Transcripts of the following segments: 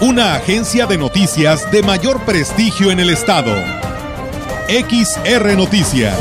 Una agencia de noticias de mayor prestigio en el estado. XR Noticias.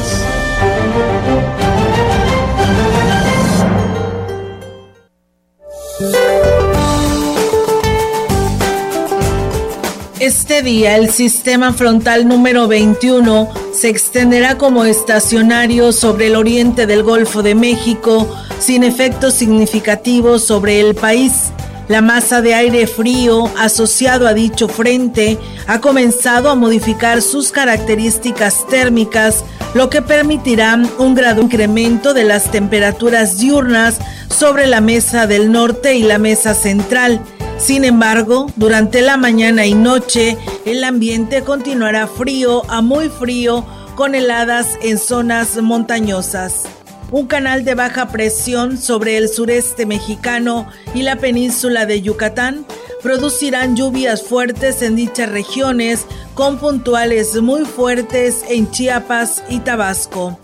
Este día el sistema frontal número 21 se extenderá como estacionario sobre el oriente del Golfo de México sin efectos significativos sobre el país. La masa de aire frío asociado a dicho frente ha comenzado a modificar sus características térmicas, lo que permitirá un grado incremento de las temperaturas diurnas sobre la mesa del norte y la mesa central. Sin embargo, durante la mañana y noche, el ambiente continuará frío a muy frío con heladas en zonas montañosas. Un canal de baja presión sobre el sureste mexicano y la península de Yucatán producirán lluvias fuertes en dichas regiones con puntuales muy fuertes en Chiapas y Tabasco.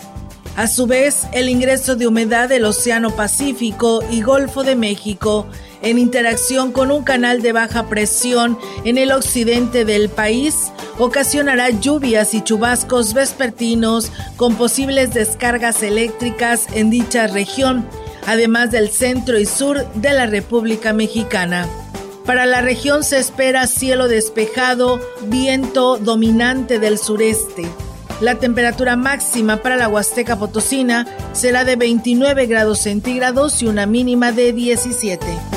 A su vez, el ingreso de humedad del Océano Pacífico y Golfo de México en interacción con un canal de baja presión en el occidente del país, ocasionará lluvias y chubascos vespertinos con posibles descargas eléctricas en dicha región, además del centro y sur de la República Mexicana. Para la región se espera cielo despejado, viento dominante del sureste. La temperatura máxima para la Huasteca Potosina será de 29 grados centígrados y una mínima de 17.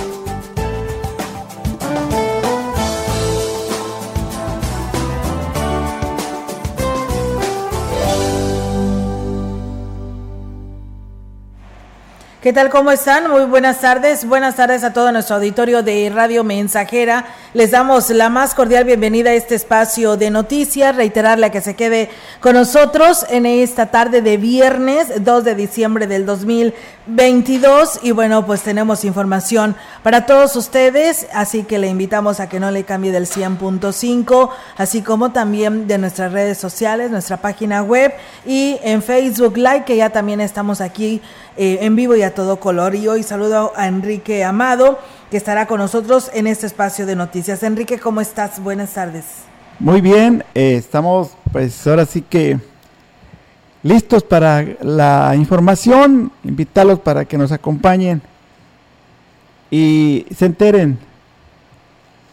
¿Qué tal? ¿Cómo están? Muy buenas tardes. Buenas tardes a todo nuestro auditorio de Radio Mensajera. Les damos la más cordial bienvenida a este espacio de noticias. Reiterarle que se quede con nosotros en esta tarde de viernes 2 de diciembre del 2022. Y bueno, pues tenemos información para todos ustedes. Así que le invitamos a que no le cambie del 100.5, así como también de nuestras redes sociales, nuestra página web y en Facebook Live, que ya también estamos aquí eh, en vivo y a todo color. Y hoy saludo a Enrique Amado, que estará con nosotros en este espacio de noticias. Enrique, ¿cómo estás? Buenas tardes. Muy bien, eh, estamos pues ahora sí que listos para la información, invitarlos para que nos acompañen y se enteren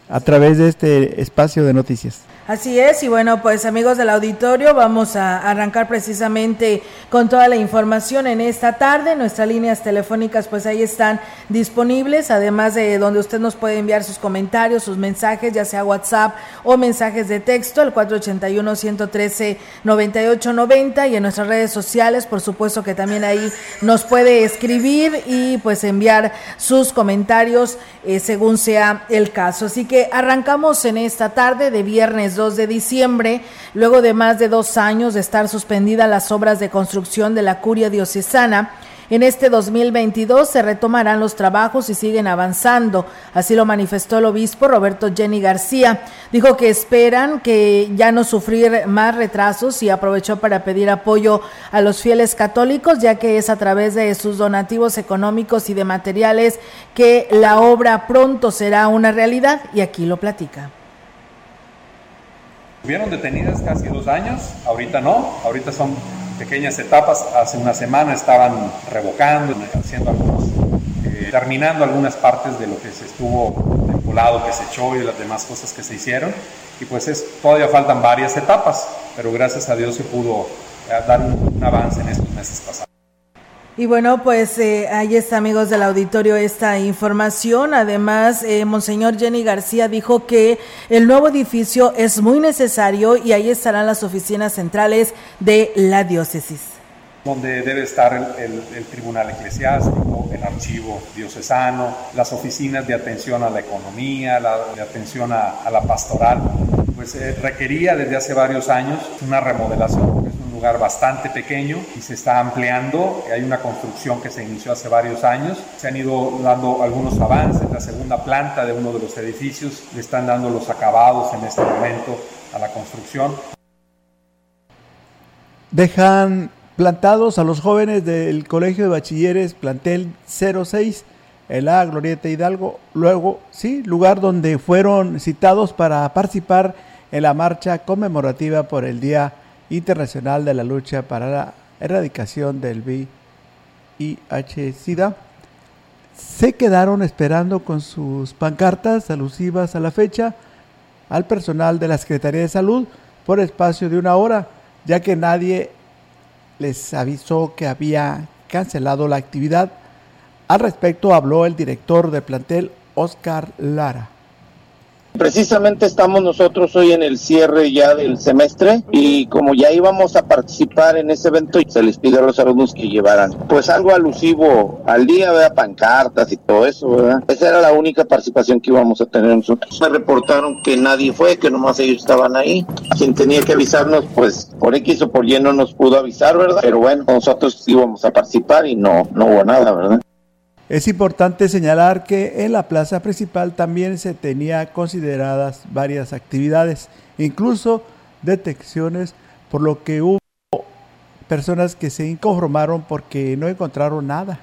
a través de este espacio de noticias. Así es, y bueno, pues amigos del auditorio, vamos a arrancar precisamente con toda la información en esta tarde. Nuestras líneas telefónicas pues ahí están disponibles, además de donde usted nos puede enviar sus comentarios, sus mensajes, ya sea WhatsApp o mensajes de texto, el 481-113-9890 y en nuestras redes sociales, por supuesto que también ahí nos puede escribir y pues enviar sus comentarios eh, según sea el caso. Así que arrancamos en esta tarde de viernes 2 de diciembre, luego de más de dos años de estar suspendidas las obras de construcción de la curia diocesana. En este 2022 se retomarán los trabajos y siguen avanzando. Así lo manifestó el obispo Roberto Jenny García. Dijo que esperan que ya no sufrir más retrasos y aprovechó para pedir apoyo a los fieles católicos, ya que es a través de sus donativos económicos y de materiales que la obra pronto será una realidad. Y aquí lo platica. Estuvieron detenidas casi dos años, ahorita no, ahorita son pequeñas etapas. Hace una semana estaban revocando, haciendo algunos, eh, terminando algunas partes de lo que se estuvo vinculado, que se echó y las demás cosas que se hicieron. Y pues es, todavía faltan varias etapas, pero gracias a Dios se pudo eh, dar un, un avance en estos meses pasados. Y bueno, pues eh, ahí está, amigos del auditorio, esta información. Además, eh, Monseñor Jenny García dijo que el nuevo edificio es muy necesario y ahí estarán las oficinas centrales de la diócesis. Donde debe estar el, el, tribunal eclesiástico, el archivo diocesano, las oficinas de atención a la economía, la, de atención a, a la pastoral pues eh, requería desde hace varios años una remodelación, es lugar bastante pequeño y se está ampliando. Hay una construcción que se inició hace varios años. Se han ido dando algunos avances. La segunda planta de uno de los edificios le están dando los acabados en este momento a la construcción. Dejan plantados a los jóvenes del Colegio de Bachilleres Plantel 06 en la Glorieta Hidalgo, luego, sí, lugar donde fueron citados para participar en la marcha conmemorativa por el Día Internacional de la Lucha para la Erradicación del VIH-Sida, se quedaron esperando con sus pancartas alusivas a la fecha al personal de la Secretaría de Salud por espacio de una hora, ya que nadie les avisó que había cancelado la actividad. Al respecto habló el director de plantel, Oscar Lara. Precisamente estamos nosotros hoy en el cierre ya del semestre y como ya íbamos a participar en ese evento, se les pide a los alumnos que llevaran pues algo alusivo al día, ¿verdad? pancartas y todo eso, ¿verdad? Esa era la única participación que íbamos a tener nosotros. Me reportaron que nadie fue, que nomás ellos estaban ahí. Quien tenía que avisarnos, pues por X o por Y no nos pudo avisar, ¿verdad? Pero bueno, nosotros íbamos a participar y no, no hubo nada, ¿verdad? Es importante señalar que en la plaza principal también se tenía consideradas varias actividades, incluso detecciones, por lo que hubo personas que se inconformaron porque no encontraron nada.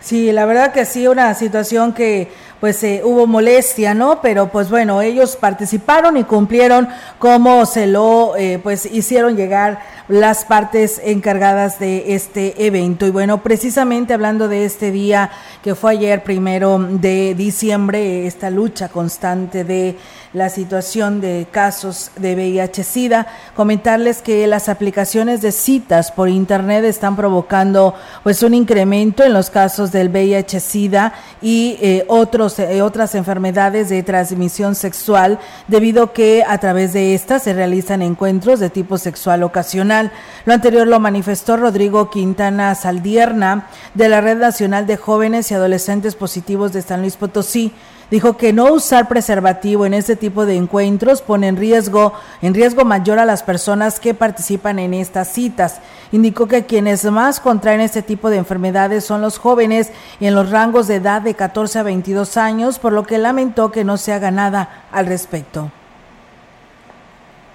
Sí, la verdad que sí, una situación que pues eh, hubo molestia, ¿no? Pero pues bueno, ellos participaron y cumplieron como se lo eh, pues hicieron llegar las partes encargadas de este evento. Y bueno, precisamente hablando de este día que fue ayer primero de diciembre, esta lucha constante de la situación de casos de VIH-Sida, comentarles que las aplicaciones de citas por internet están provocando pues un incremento en los casos del VIH-Sida y eh, otros, eh, otras enfermedades de transmisión sexual debido que a través de estas se realizan encuentros de tipo sexual ocasional. Lo anterior lo manifestó Rodrigo Quintana Saldierna de la Red Nacional de Jóvenes y Adolescentes Positivos de San Luis Potosí dijo que no usar preservativo en este tipo de encuentros pone en riesgo, en riesgo mayor a las personas que participan en estas citas. Indicó que quienes más contraen este tipo de enfermedades son los jóvenes en los rangos de edad de 14 a 22 años, por lo que lamentó que no se haga nada al respecto.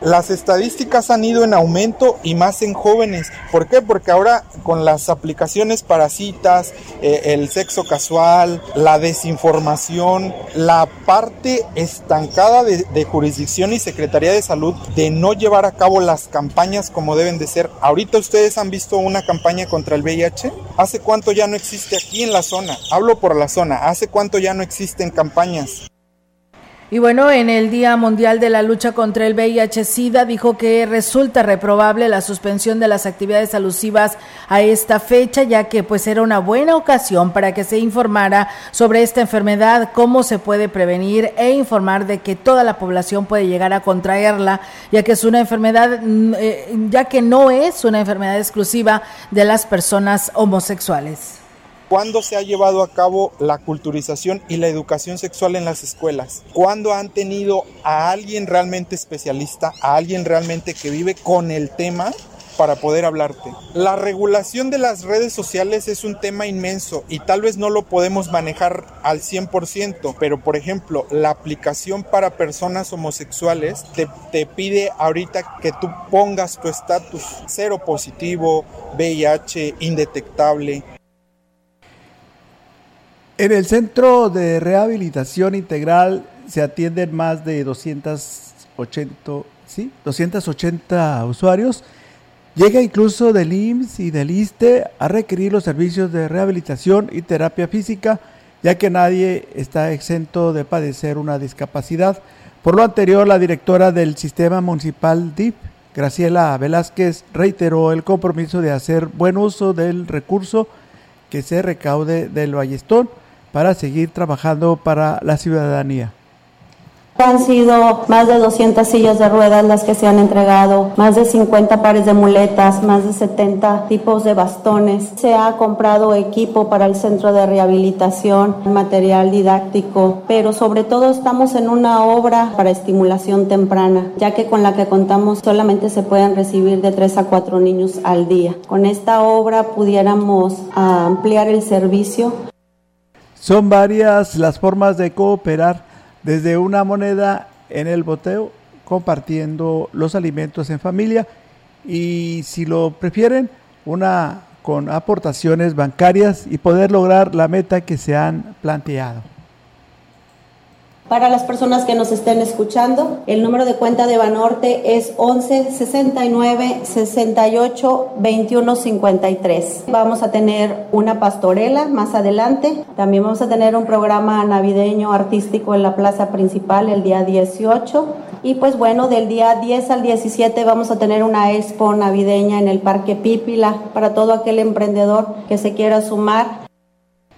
Las estadísticas han ido en aumento y más en jóvenes. ¿Por qué? Porque ahora con las aplicaciones para citas, eh, el sexo casual, la desinformación, la parte estancada de, de, jurisdicción y Secretaría de Salud de no llevar a cabo las campañas como deben de ser. Ahorita ustedes han visto una campaña contra el VIH. ¿Hace cuánto ya no existe aquí en la zona? Hablo por la zona. ¿Hace cuánto ya no existen campañas? Y bueno, en el Día Mundial de la Lucha contra el VIH-Sida dijo que resulta reprobable la suspensión de las actividades alusivas a esta fecha, ya que pues era una buena ocasión para que se informara sobre esta enfermedad, cómo se puede prevenir e informar de que toda la población puede llegar a contraerla, ya que es una enfermedad, eh, ya que no es una enfermedad exclusiva de las personas homosexuales. ¿Cuándo se ha llevado a cabo la culturización y la educación sexual en las escuelas? ¿Cuándo han tenido a alguien realmente especialista, a alguien realmente que vive con el tema para poder hablarte. La regulación de las redes sociales es un tema inmenso y tal vez no lo podemos manejar al 100%, pero por ejemplo, la aplicación para personas homosexuales te, pide ahorita que tú pongas tu estatus cero positivo, VIH, indetectable, en el Centro de Rehabilitación Integral se atienden más de 280, ¿sí? 280 usuarios. Llega incluso del IMSS y del ISTE a requerir los servicios de rehabilitación y terapia física, ya que nadie está exento de padecer una discapacidad. Por lo anterior, la directora del Sistema Municipal DIP, Graciela Velázquez, reiteró el compromiso de hacer buen uso del recurso que se recaude del Ballestón para seguir trabajando para la ciudadanía. Han sido más de 200 sillas de ruedas las que se han entregado, más de 50 pares de muletas, más de 70 tipos de bastones. Se ha comprado equipo para el centro de rehabilitación, material didáctico, pero sobre todo estamos en una obra para estimulación temprana, ya que con la que contamos solamente se pueden recibir de 3 a 4 niños al día. Con esta obra pudiéramos ampliar el servicio. Son varias las formas de cooperar desde una moneda en el boteo, compartiendo los alimentos en familia y si lo prefieren, una con aportaciones bancarias y poder lograr la meta que se han planteado. Para las personas que nos estén escuchando, el número de cuenta de Banorte es 11 69 68 21 53. Vamos a tener una pastorela más adelante. También vamos a tener un programa navideño artístico en la plaza principal el día 18. Y pues bueno, del día 10 al 17 vamos a tener una expo navideña en el Parque Pípila para todo aquel emprendedor que se quiera sumar.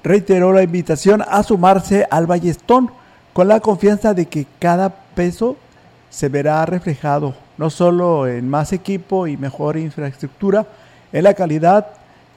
Reiteró la invitación a sumarse al Ballestón con la confianza de que cada peso se verá reflejado no solo en más equipo y mejor infraestructura, en la calidad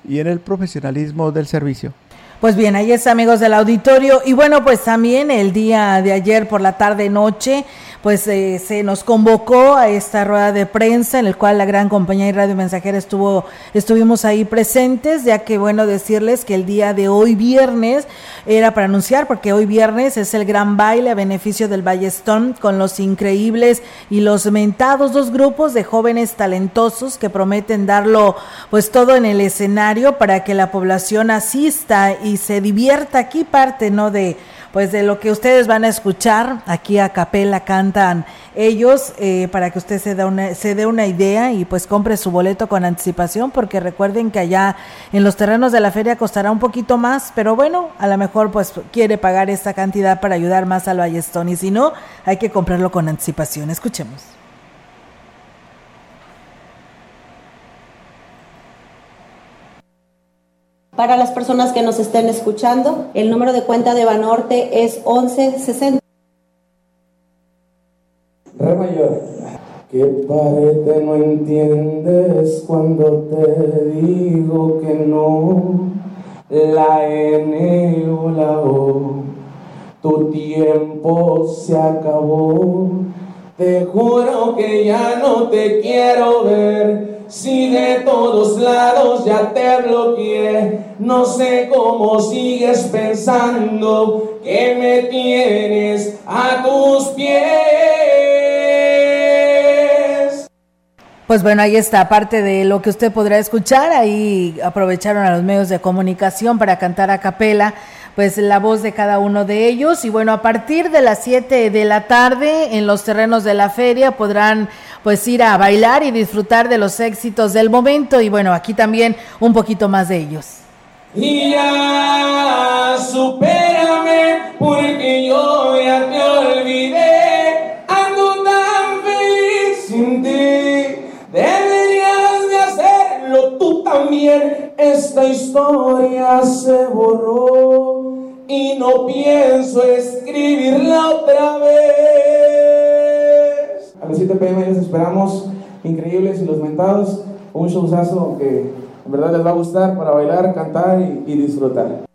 y en el profesionalismo del servicio. Pues bien, ahí está amigos del auditorio y bueno, pues también el día de ayer por la tarde noche pues eh, se nos convocó a esta rueda de prensa en el cual la gran compañía y Radio Mensajera estuvo, estuvimos ahí presentes, ya que bueno decirles que el día de hoy viernes era para anunciar, porque hoy viernes es el gran baile a beneficio del Ballestón con los increíbles y los mentados dos grupos de jóvenes talentosos que prometen darlo pues todo en el escenario para que la población asista y se divierta aquí parte, ¿no? De pues de lo que ustedes van a escuchar aquí a capela cantan ellos eh, para que usted se dé una se dé una idea y pues compre su boleto con anticipación porque recuerden que allá en los terrenos de la feria costará un poquito más pero bueno a lo mejor pues quiere pagar esta cantidad para ayudar más al Ballestón y si no hay que comprarlo con anticipación. Escuchemos Para las personas que nos estén escuchando, el número de cuenta de Banorte es 1160. Re mayor. ¿Qué parte no entiendes cuando te digo que no? La N o la O. Tu tiempo se acabó. Te juro que ya no te quiero ver. Si de todos lados ya te bloqueé, no sé cómo sigues pensando que me tienes a tus pies. Pues bueno, ahí está, aparte de lo que usted podrá escuchar, ahí aprovecharon a los medios de comunicación para cantar a capela pues la voz de cada uno de ellos. Y bueno, a partir de las 7 de la tarde en los terrenos de la feria podrán pues ir a bailar y disfrutar de los éxitos del momento. Y bueno, aquí también un poquito más de ellos. Y supérame porque yo ya te olvidé. Ando tan feliz sin ti. Deberías de hacerlo tú también. Esta historia se borró y no pienso escribirla otra vez. A las 7 pm les esperamos, increíbles y los mentados, un showzazo que en verdad les va a gustar para bailar, cantar y, y disfrutar.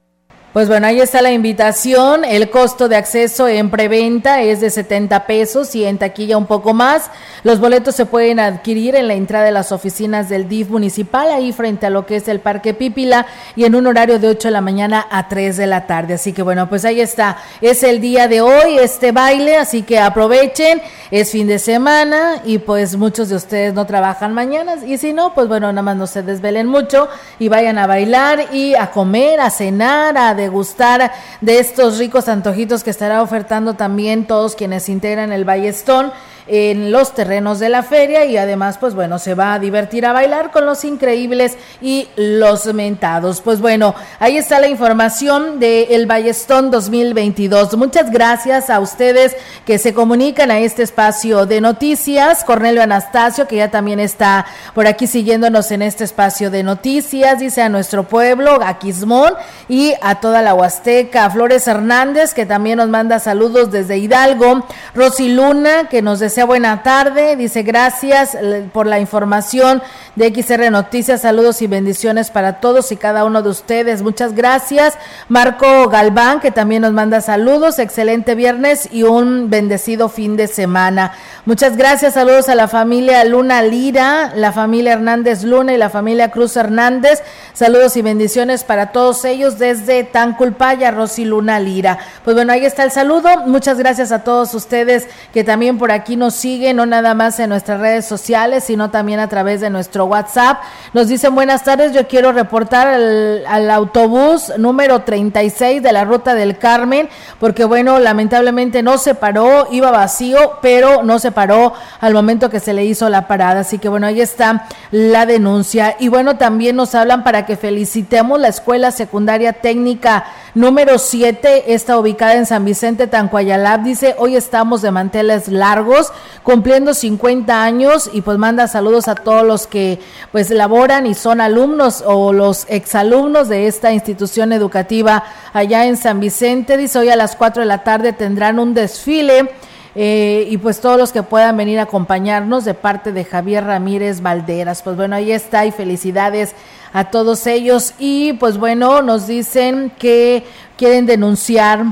Pues bueno, ahí está la invitación. El costo de acceso en preventa es de 70 pesos y en taquilla un poco más. Los boletos se pueden adquirir en la entrada de las oficinas del DIF municipal, ahí frente a lo que es el Parque Pípila, y en un horario de 8 de la mañana a 3 de la tarde. Así que bueno, pues ahí está. Es el día de hoy, este baile, así que aprovechen. Es fin de semana y pues muchos de ustedes no trabajan mañanas. Y si no, pues bueno, nada más no se desvelen mucho y vayan a bailar y a comer, a cenar, a degustar de estos ricos antojitos que estará ofertando también todos quienes integran el Ballestón en los terrenos de la feria y además pues bueno, se va a divertir a bailar con los increíbles y los mentados. Pues bueno, ahí está la información de El Ballestón 2022. Muchas gracias a ustedes que se comunican a este espacio de noticias. Cornelio Anastasio, que ya también está por aquí siguiéndonos en este espacio de noticias, dice a nuestro pueblo, a Quismón y a toda la Huasteca. Flores Hernández, que también nos manda saludos desde Hidalgo. Rosy Luna, que nos desea buena tarde, dice gracias eh, por la información de XR Noticias. Saludos y bendiciones para todos y cada uno de ustedes. Muchas gracias. Marco Galván, que también nos manda saludos. Excelente viernes y un bendecido fin de semana. Muchas gracias. Saludos a la familia Luna Lira, la familia Hernández Luna y la familia Cruz Hernández. Saludos y bendiciones para todos ellos desde Tanculpaya, Rosy Luna Lira. Pues bueno, ahí está el saludo. Muchas gracias a todos ustedes que también por aquí nos siguen, no nada más en nuestras redes sociales, sino también a través de nuestro WhatsApp. Nos dicen buenas tardes, yo quiero reportar al, autobús número 36 de la ruta del Carmen, porque bueno, lamentablemente no se paró, iba vacío, pero no se paró al momento que se le hizo la parada. Así que bueno, ahí está la denuncia. Y bueno, también nos hablan para que felicitemos la Escuela Secundaria Técnica número 7, está ubicada en San Vicente, Tancuayalab. Dice, hoy estamos de manteles largos, cumpliendo 50 años y pues manda saludos a todos los que pues laboran y son alumnos o los exalumnos de esta institución educativa allá en San Vicente. Dice, hoy a las 4 de la tarde tendrán un desfile. Eh, y pues todos los que puedan venir a acompañarnos de parte de Javier Ramírez Valderas. Pues bueno, ahí está y felicidades a todos ellos. Y pues bueno, nos dicen que quieren denunciar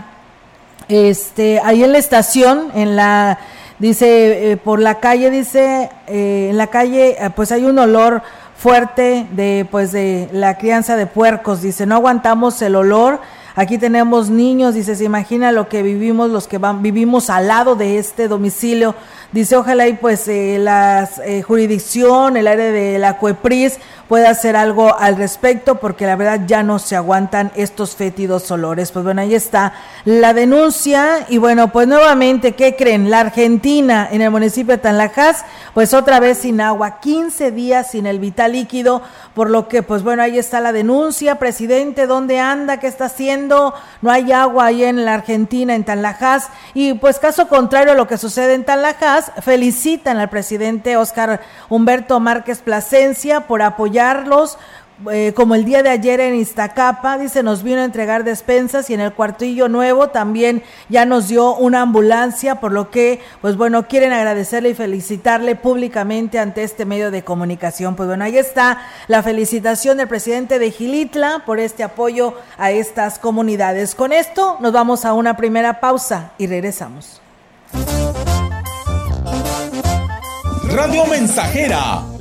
este ahí en la estación, en la dice eh, por la calle dice eh, en la calle pues hay un olor fuerte de pues de la crianza de puercos dice no aguantamos el olor Aquí tenemos niños, dice, se imagina lo que vivimos, los que van, vivimos al lado de este domicilio. Dice, ojalá y pues eh, la eh, jurisdicción, el área de la CUEPRIS pueda hacer algo al respecto, porque la verdad ya no se aguantan estos fétidos olores. Pues bueno, ahí está la denuncia. Y bueno, pues nuevamente, ¿qué creen? La Argentina en el municipio de Tanlajas, pues otra vez sin agua, 15 días sin el vital líquido, por lo que, pues bueno, ahí está la denuncia. Presidente, ¿dónde anda? ¿Qué está haciendo? No hay agua ahí en la Argentina, en Tanlajas. Y pues caso contrario a lo que sucede en Tanlajas, felicitan al presidente Oscar Humberto Márquez Plasencia por apoyarlos eh, como el día de ayer en Iztacapa, dice, nos vino a entregar despensas y en el cuartillo nuevo también ya nos dio una ambulancia, por lo que, pues bueno, quieren agradecerle y felicitarle públicamente ante este medio de comunicación. Pues bueno, ahí está la felicitación del presidente de Gilitla por este apoyo a estas comunidades. Con esto nos vamos a una primera pausa y regresamos. Radio Mensajera,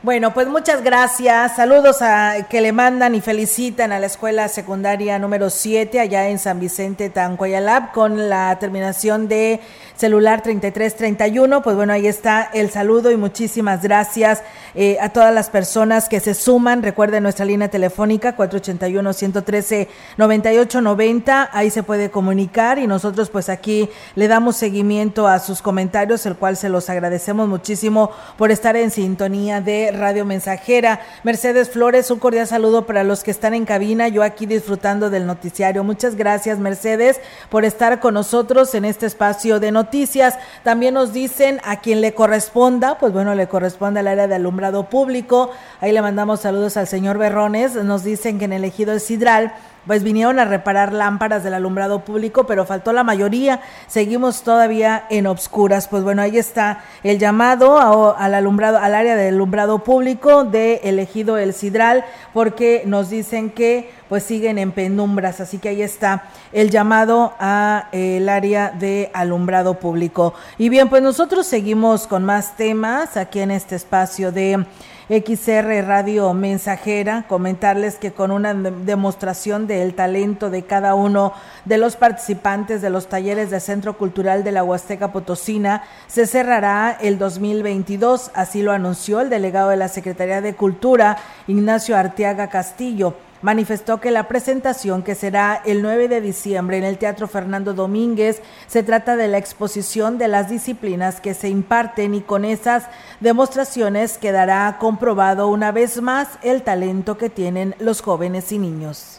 Bueno, pues muchas gracias. Saludos a que le mandan y felicitan a la escuela secundaria número 7 allá en San Vicente Tancoyalab con la terminación de celular 3331. Pues bueno, ahí está el saludo y muchísimas gracias eh, a todas las personas que se suman. Recuerden nuestra línea telefónica 481-113-9890. Ahí se puede comunicar y nosotros pues aquí le damos seguimiento a sus comentarios, el cual se los agradecemos muchísimo por estar en sintonía de Radio Mensajera. Mercedes Flores, un cordial saludo para los que están en cabina, yo aquí disfrutando del noticiario. Muchas gracias, Mercedes, por estar con nosotros en este espacio de noticias. También nos dicen a quien le corresponda, pues bueno, le corresponde al área de alumbrado público. Ahí le mandamos saludos al señor Berrones. Nos dicen que en el ejido de Sidral pues vinieron a reparar lámparas del alumbrado público, pero faltó la mayoría. Seguimos todavía en obscuras. Pues bueno, ahí está el llamado al alumbrado, al área del alumbrado público de elegido el Sidral, porque nos dicen que pues siguen en penumbras. Así que ahí está el llamado a el área de alumbrado público. Y bien, pues nosotros seguimos con más temas aquí en este espacio de XR Radio Mensajera, comentarles que con una demostración del talento de cada uno de los participantes de los talleres del Centro Cultural de la Huasteca Potosina se cerrará el 2022, así lo anunció el delegado de la Secretaría de Cultura, Ignacio Arteaga Castillo manifestó que la presentación que será el 9 de diciembre en el Teatro Fernando Domínguez se trata de la exposición de las disciplinas que se imparten y con esas demostraciones quedará comprobado una vez más el talento que tienen los jóvenes y niños.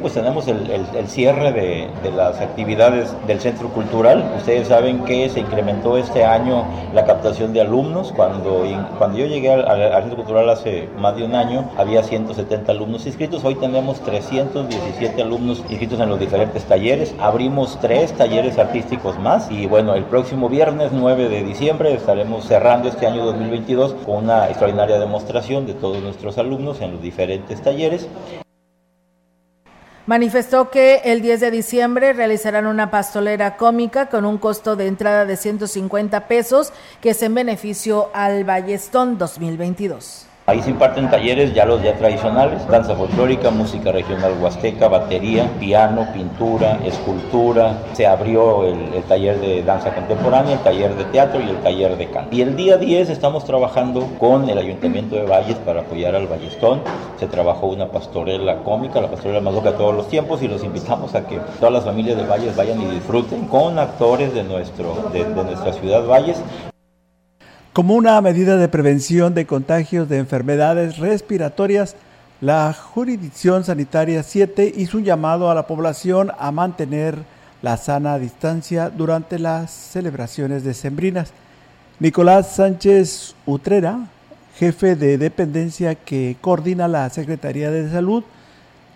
Pues tenemos el, cierre de, las actividades del Centro Cultural. Ustedes saben que se incrementó este año la captación de alumnos. Cuando, cuando yo llegué al, Centro Cultural hace más de un año, había 170 alumnos inscritos. Hoy tenemos 317 alumnos inscritos en los diferentes talleres. Abrimos tres talleres artísticos más. Y bueno, el próximo viernes 9 de diciembre estaremos cerrando este año 2022 con una extraordinaria demostración de todos nuestros alumnos en los diferentes talleres. Manifestó que el 10 de diciembre realizarán una pastolera cómica con un costo de entrada de 150 pesos, que es en beneficio al Ballestón 2022. Ahí se imparten talleres ya los ya tradicionales, danza folclórica, música regional huasteca, batería, piano, pintura, escultura. Se abrió el, taller de danza contemporánea, el taller de teatro y el taller de canto. Y el día 10 estamos trabajando con el Ayuntamiento de Valles para apoyar al Ballestón. Se trabajó una pastorela cómica, la pastorela más loca de todos los tiempos y los invitamos a que todas las familias de Valles vayan y disfruten con actores de, nuestro, de nuestra ciudad Valles. Como una medida de prevención de contagios de enfermedades respiratorias, la Jurisdicción Sanitaria 7 hizo un llamado a la población a mantener la sana distancia durante las celebraciones decembrinas. Nicolás Sánchez Utrera, jefe de dependencia que coordina la Secretaría de Salud,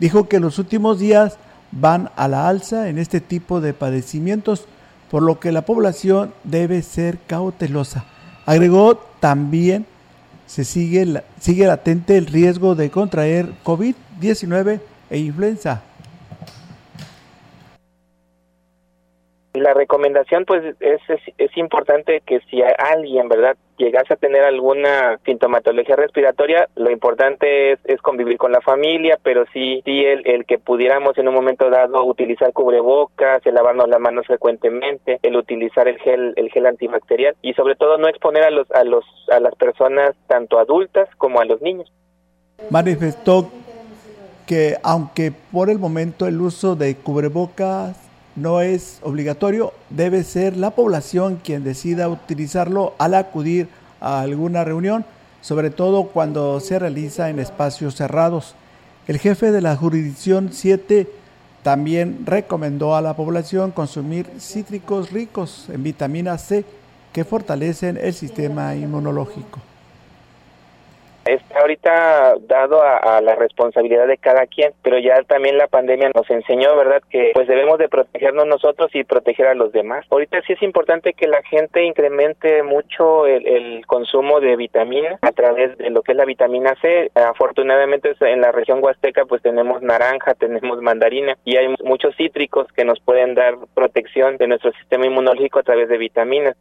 dijo que los últimos días van a la alza en este tipo de padecimientos, por lo que la población debe ser cautelosa. Agregó también se sigue, sigue latente el riesgo de contraer COVID-19 e influenza. La recomendación pues es, es, importante que si alguien, ¿verdad?, llegase a tener alguna sintomatología respiratoria, lo importante es, es convivir con la familia, pero sí, sí el, el, que pudiéramos en un momento dado utilizar cubrebocas, el lavarnos las manos frecuentemente, el utilizar el gel, el gel antibacterial y sobre todo no exponer a los, a los, a las personas tanto adultas como a los niños. Manifestó que aunque por el momento el uso de cubrebocas no es obligatorio, debe ser la población quien decida utilizarlo al acudir a alguna reunión, sobre todo cuando se realiza en espacios cerrados. El jefe de la jurisdicción 7 también recomendó a la población consumir cítricos ricos en vitamina C que fortalecen el sistema inmunológico. Está ahorita dado a, la responsabilidad de cada quien, pero ya también la pandemia nos enseñó, ¿verdad?, que pues debemos de protegernos nosotros y proteger a los demás. Ahorita sí es importante que la gente incremente mucho el, consumo de vitamina a través de lo que es la vitamina C. Afortunadamente en la región huasteca pues tenemos naranja, tenemos mandarina y hay muchos cítricos que nos pueden dar protección de nuestro sistema inmunológico a través de vitaminas.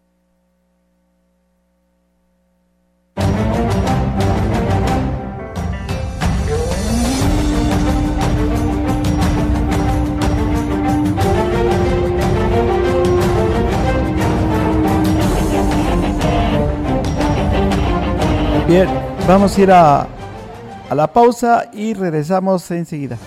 Bien, vamos a ir a, a la pausa y regresamos enseguida.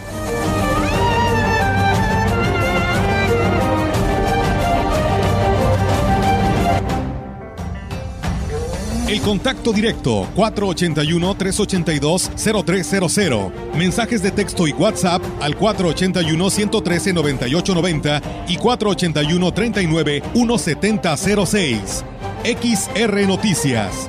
El contacto directo 481-382-0300. Mensajes de texto y WhatsApp al 481-113-9890 y 481-39-1706. XR Noticias.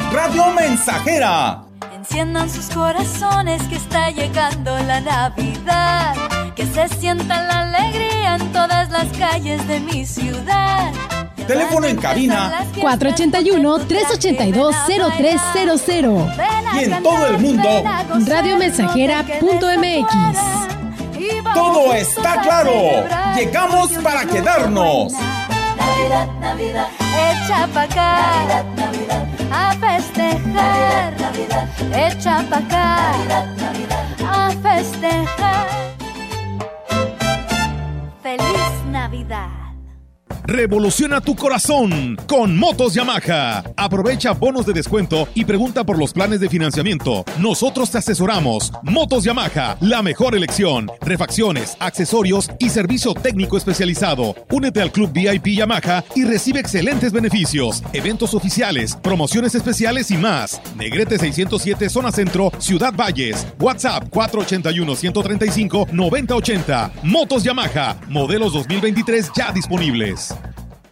Radio Mensajera. Enciendan sus corazones que está llegando la Navidad. Que se sienta la alegría en todas las calles de mi ciudad. Teléfono en cabina 481-382-0300. y en todo el mundo Radiomensajera.mx. todo está claro. Llegamos para quedarnos. Navidad, Navidad, echa pa' acá. Navidad, Navidad, a festejar. Navidad, echa pa' acá. Navidad, a festejar. Feliz Navidad. Revoluciona tu corazón con Motos Yamaha. Aprovecha bonos de descuento y pregunta por los planes de financiamiento. Nosotros te asesoramos. Motos Yamaha, la mejor elección. Refacciones, accesorios y servicio técnico especializado. Únete al Club VIP Yamaha y recibe excelentes beneficios, eventos oficiales, promociones especiales y más. Negrete 607 Zona Centro, Ciudad Valles. WhatsApp 481-135-9080. Motos Yamaha, modelos 2023 ya disponibles.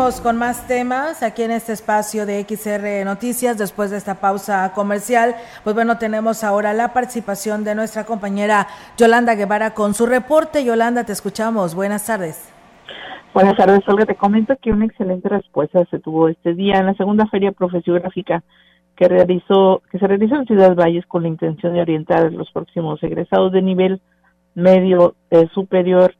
Con más temas aquí en este espacio de XR Noticias. Después de esta pausa comercial, pues bueno, tenemos ahora la participación de nuestra compañera Yolanda Guevara con su reporte. Yolanda, te escuchamos. Buenas tardes. Buenas tardes, Olga. Te comento que una excelente respuesta se tuvo este día en la segunda feria profesiográfica que realizó, que se realizó en Ciudad Valles con la intención de orientar a los próximos egresados de nivel medio, eh, superior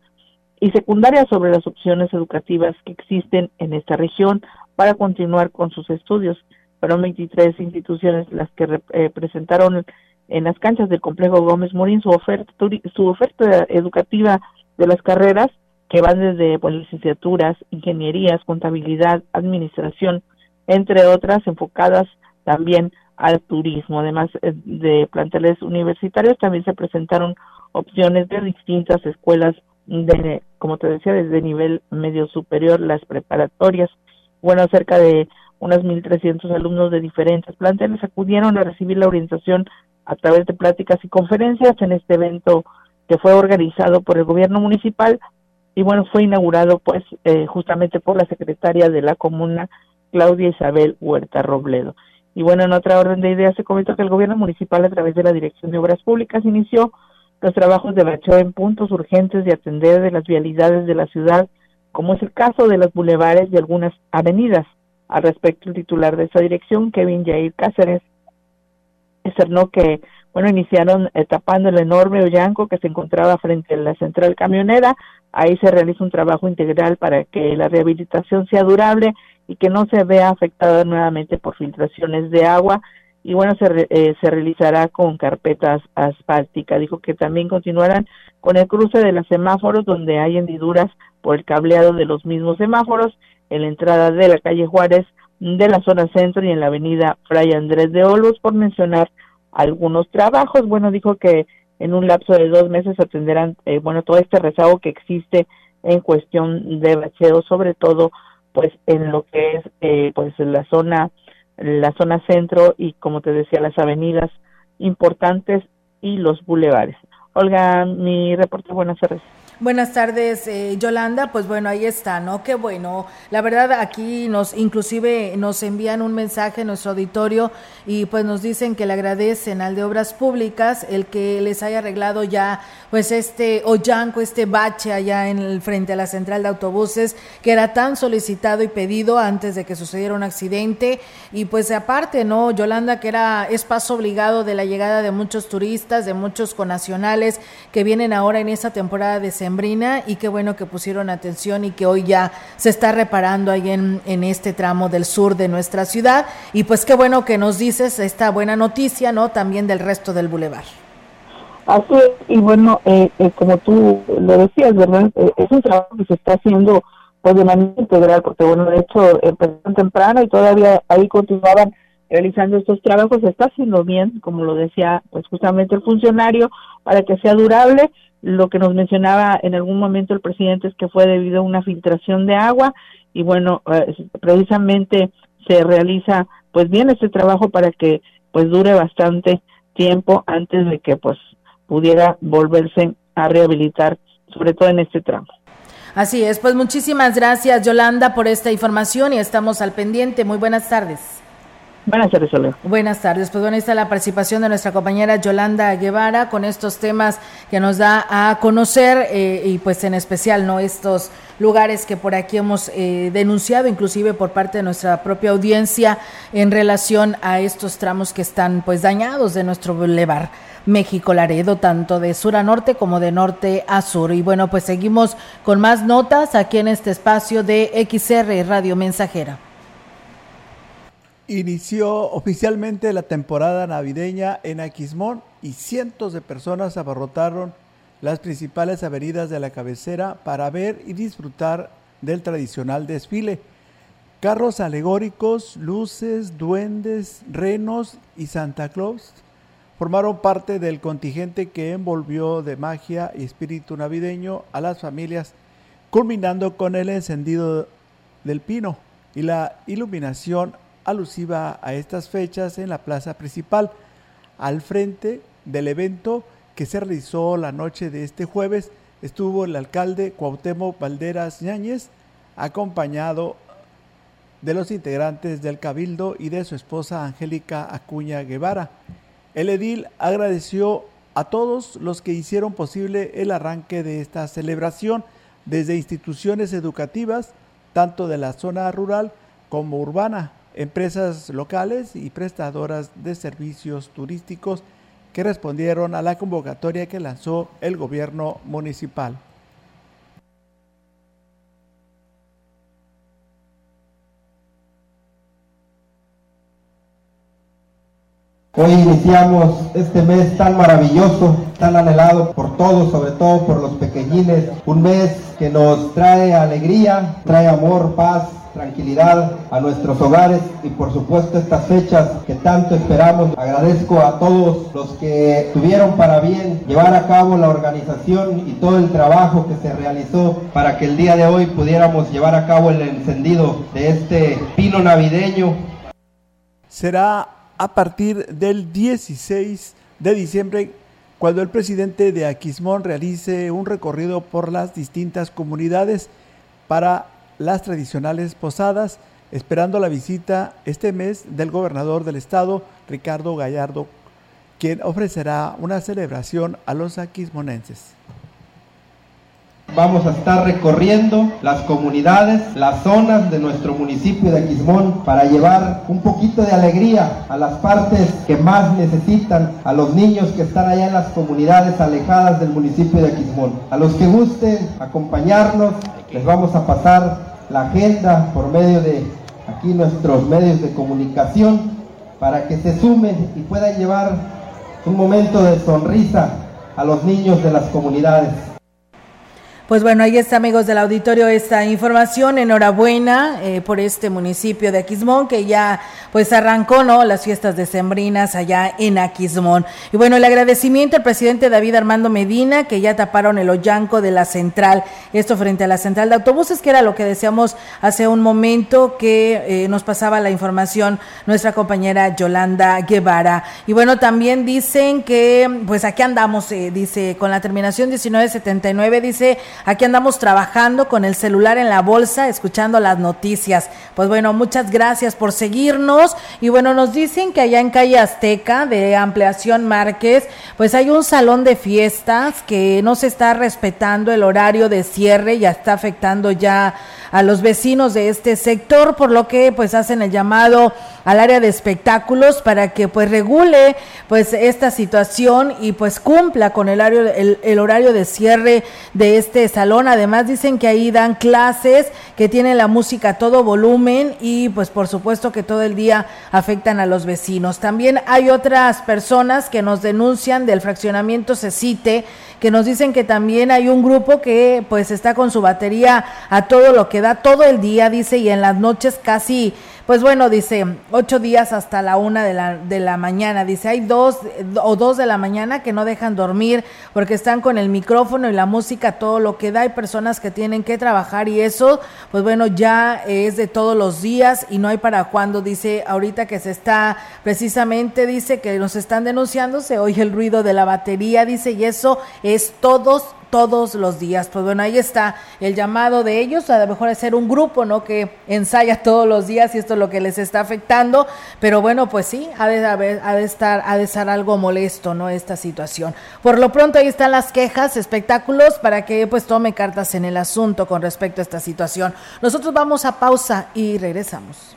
y secundaria sobre las opciones educativas que existen en esta región para continuar con sus estudios. Fueron 23 instituciones las que eh, presentaron en las canchas del complejo Gómez Morín su oferta, su oferta educativa de las carreras que van desde pues, licenciaturas, ingenierías, contabilidad, administración, entre otras enfocadas también al turismo. Además eh, de planteles universitarios, también se presentaron opciones de distintas escuelas de, como te decía, desde nivel medio superior, las preparatorias. Bueno, cerca de unos 1.300 alumnos de diferentes planteles acudieron a recibir la orientación a través de pláticas y conferencias en este evento que fue organizado por el gobierno municipal y bueno, fue inaugurado pues eh, justamente por la secretaria de la comuna, Claudia Isabel Huerta Robledo. Y bueno, en otra orden de ideas se comentó que el gobierno municipal a través de la Dirección de Obras Públicas inició los trabajos de bacheo en puntos urgentes de atender de las vialidades de la ciudad, como es el caso de los bulevares y algunas avenidas. Al respecto, el titular de esa dirección, Kevin Jair Cáceres, externó que bueno, iniciaron eh, tapando el enorme hoyanco que se encontraba frente a la central camionera. Ahí se realiza un trabajo integral para que la rehabilitación sea durable y que no se vea afectada nuevamente por filtraciones de agua. Y bueno, se, eh, se realizará con carpetas asfálticas. Dijo que también continuarán con el cruce de los semáforos donde hay hendiduras por el cableado de los mismos semáforos en la entrada de la calle Juárez de la zona centro y en la avenida Fray Andrés de Olvos, por mencionar algunos trabajos. Bueno, dijo que en un lapso de dos meses atenderán, eh, bueno, todo este rezago que existe en cuestión de bacheo, sobre todo, pues, en lo que es, eh, pues, la zona, la zona centro y, como te decía, las avenidas importantes y los bulevares. Olga, mi reporte, buenas tardes. Buenas tardes, eh, Yolanda. Pues bueno, ahí está, ¿no? Qué bueno. La verdad, aquí nos, inclusive nos envían un mensaje en nuestro auditorio y pues nos dicen que le agradecen al de Obras Públicas el que les haya arreglado ya, pues este Ollanco, este bache allá en el frente a la central de autobuses, que era tan solicitado y pedido antes de que sucediera un accidente. Y pues aparte, ¿no? Yolanda, que era, es paso obligado de la llegada de muchos turistas, de muchos conacionales que vienen ahora en esta temporada de semana y qué bueno que pusieron atención y que hoy ya se está reparando ahí en, este tramo del sur de nuestra ciudad. Y pues qué bueno que nos dices esta buena noticia, ¿no? También del resto del bulevar. Así es, y bueno, eh, eh, como tú lo decías, ¿verdad? Eh, es un trabajo que se está haciendo pues de manera integral, porque bueno, de hecho empezaron temprano y todavía ahí continuaban realizando estos trabajos, se está haciendo bien, como lo decía pues justamente el funcionario, para que sea durable, lo que nos mencionaba en algún momento el presidente es que fue debido a una filtración de agua y bueno, eh, precisamente se realiza pues bien este trabajo para que pues dure bastante tiempo antes de que pues pudiera volverse a rehabilitar, sobre todo en este tramo. Así es, pues muchísimas gracias Yolanda por esta información y estamos al pendiente. Muy buenas tardes. Buenas tardes, Buenas tardes. Pues bueno, está la participación de nuestra compañera Yolanda Guevara con estos temas que nos da a conocer eh, y pues en especial, ¿no? Estos lugares que por aquí hemos eh, denunciado, inclusive por parte de nuestra propia audiencia en relación a estos tramos que están pues dañados de nuestro bulevar. México Laredo, tanto de sur a norte como de norte a sur. Y bueno, pues seguimos con más notas aquí en este espacio de XR Radio Mensajera inició oficialmente la temporada navideña en Aquismón y cientos de personas abarrotaron las principales avenidas de la cabecera para ver y disfrutar del tradicional desfile. Carros alegóricos, luces, duendes, renos y Santa Claus formaron parte del contingente que envolvió de magia y espíritu navideño a las familias, culminando con el encendido del pino y la iluminación alusiva a estas fechas en la plaza principal. Al frente del evento que se realizó la noche de este jueves estuvo el alcalde Cuauhtémoc Valderas Ñáñez, acompañado de los integrantes del Cabildo y de su esposa Angélica Acuña Guevara. El edil agradeció a todos los que hicieron posible el arranque de esta celebración, desde instituciones educativas, tanto de la zona rural como urbana, empresas locales y prestadoras de servicios turísticos que respondieron a la convocatoria que lanzó el gobierno municipal. Hoy iniciamos este mes tan maravilloso, tan anhelado por todos, sobre todo por los pequeñines. Un mes que nos trae alegría, trae amor, paz, tranquilidad a nuestros hogares y por supuesto estas fechas que tanto esperamos. Agradezco a todos los que tuvieron para bien llevar a cabo la organización y todo el trabajo que se realizó para que el día de hoy pudiéramos llevar a cabo el encendido de este pino navideño. Será a partir del 16 de diciembre cuando el presidente de Aquismón realice un recorrido por las distintas comunidades para las tradicionales posadas, esperando la visita este mes del gobernador del estado, Ricardo Gallardo, quien ofrecerá una celebración a los aquismonenses. Vamos a estar recorriendo las comunidades, las zonas de nuestro municipio de Aquismón para llevar un poquito de alegría a las partes que más necesitan, a los niños que están allá en las comunidades alejadas del municipio de Aquismón. A los que gusten acompañarnos, les vamos a pasar la agenda por medio de aquí nuestros medios de comunicación para que se sumen y puedan llevar un momento de sonrisa a los niños de las comunidades. Pues bueno, ahí está, amigos del auditorio, esta información. Enhorabuena eh, por este municipio de Aquismón que ya pues arrancó, ¿no? Las fiestas decembrinas allá en Aquismón. Y bueno, el agradecimiento al presidente David Armando Medina que ya taparon el hoyanco de la central, esto frente a la central de autobuses, que era lo que decíamos hace un momento que eh, nos pasaba la información nuestra compañera Yolanda Guevara. Y bueno, también dicen que pues aquí andamos, eh, dice, con la terminación 1979, dice Aquí andamos trabajando con el celular en la bolsa, escuchando las noticias. Pues bueno, muchas gracias por seguirnos. Y bueno, nos dicen que allá en calle Azteca de Ampliación Márquez, pues hay un salón de fiestas que no se está respetando el horario de cierre, ya está afectando ya a los vecinos de este sector, por lo que pues hacen el llamado al área de espectáculos para que pues regule pues esta situación y pues cumpla con el horario, el, horario de cierre de este salón. Además dicen que ahí dan clases, que tienen la música a todo volumen y pues por supuesto que todo el día afectan a los vecinos. También hay otras personas que nos denuncian del fraccionamiento Cecite que nos dicen que también hay un grupo que pues está con su batería a todo lo que da todo el día, dice, y en las noches casi pues bueno, dice, ocho días hasta la una de la, de la mañana. Dice, hay dos o dos de la mañana que no dejan dormir porque están con el micrófono y la música, todo lo que da. Hay personas que tienen que trabajar y eso, pues bueno, ya es de todos los días y no hay para cuándo. Dice, ahorita que se está, precisamente dice que nos están denunciando, se oye el ruido de la batería, dice, y eso es todos todos los días. Pues bueno, ahí está el llamado de ellos, a lo mejor es ser un grupo, ¿no? Que ensaya todos los días y esto es lo que les está afectando, pero bueno, pues sí, ha de, estar, ha de estar algo molesto, ¿no? Esta situación. Por lo pronto ahí están las quejas, espectáculos, para que pues tome cartas en el asunto con respecto a esta situación. Nosotros vamos a pausa y regresamos.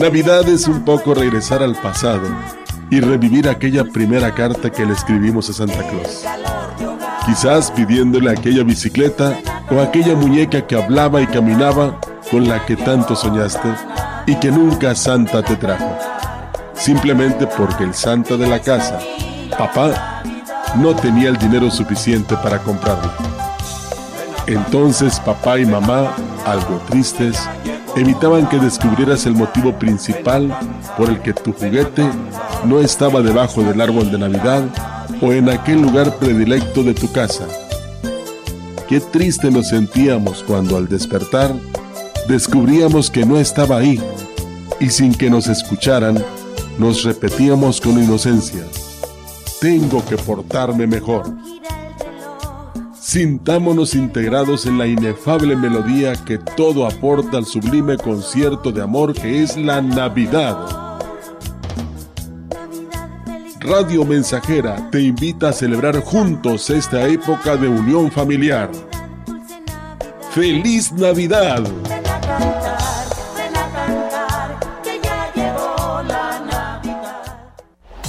Navidad es un poco regresar al pasado y revivir aquella primera carta que le escribimos a Santa Claus. Quizás pidiéndole aquella bicicleta o aquella muñeca que hablaba y caminaba con la que tanto soñaste y que nunca Santa te trajo. Simplemente porque el Santa de la casa, papá, no tenía el dinero suficiente para comprarlo. Entonces papá y mamá, algo tristes, evitaban que descubrieras el motivo principal por el que tu juguete no estaba debajo del árbol de Navidad o en aquel lugar predilecto de tu casa. Qué triste nos sentíamos cuando al despertar descubríamos que no estaba ahí y sin que nos escucharan nos repetíamos con inocencia, tengo que portarme mejor. Sintámonos integrados en la inefable melodía que todo aporta al sublime concierto de amor que es la Navidad. Radio Mensajera te invita a celebrar juntos esta época de unión familiar. ¡Feliz Navidad!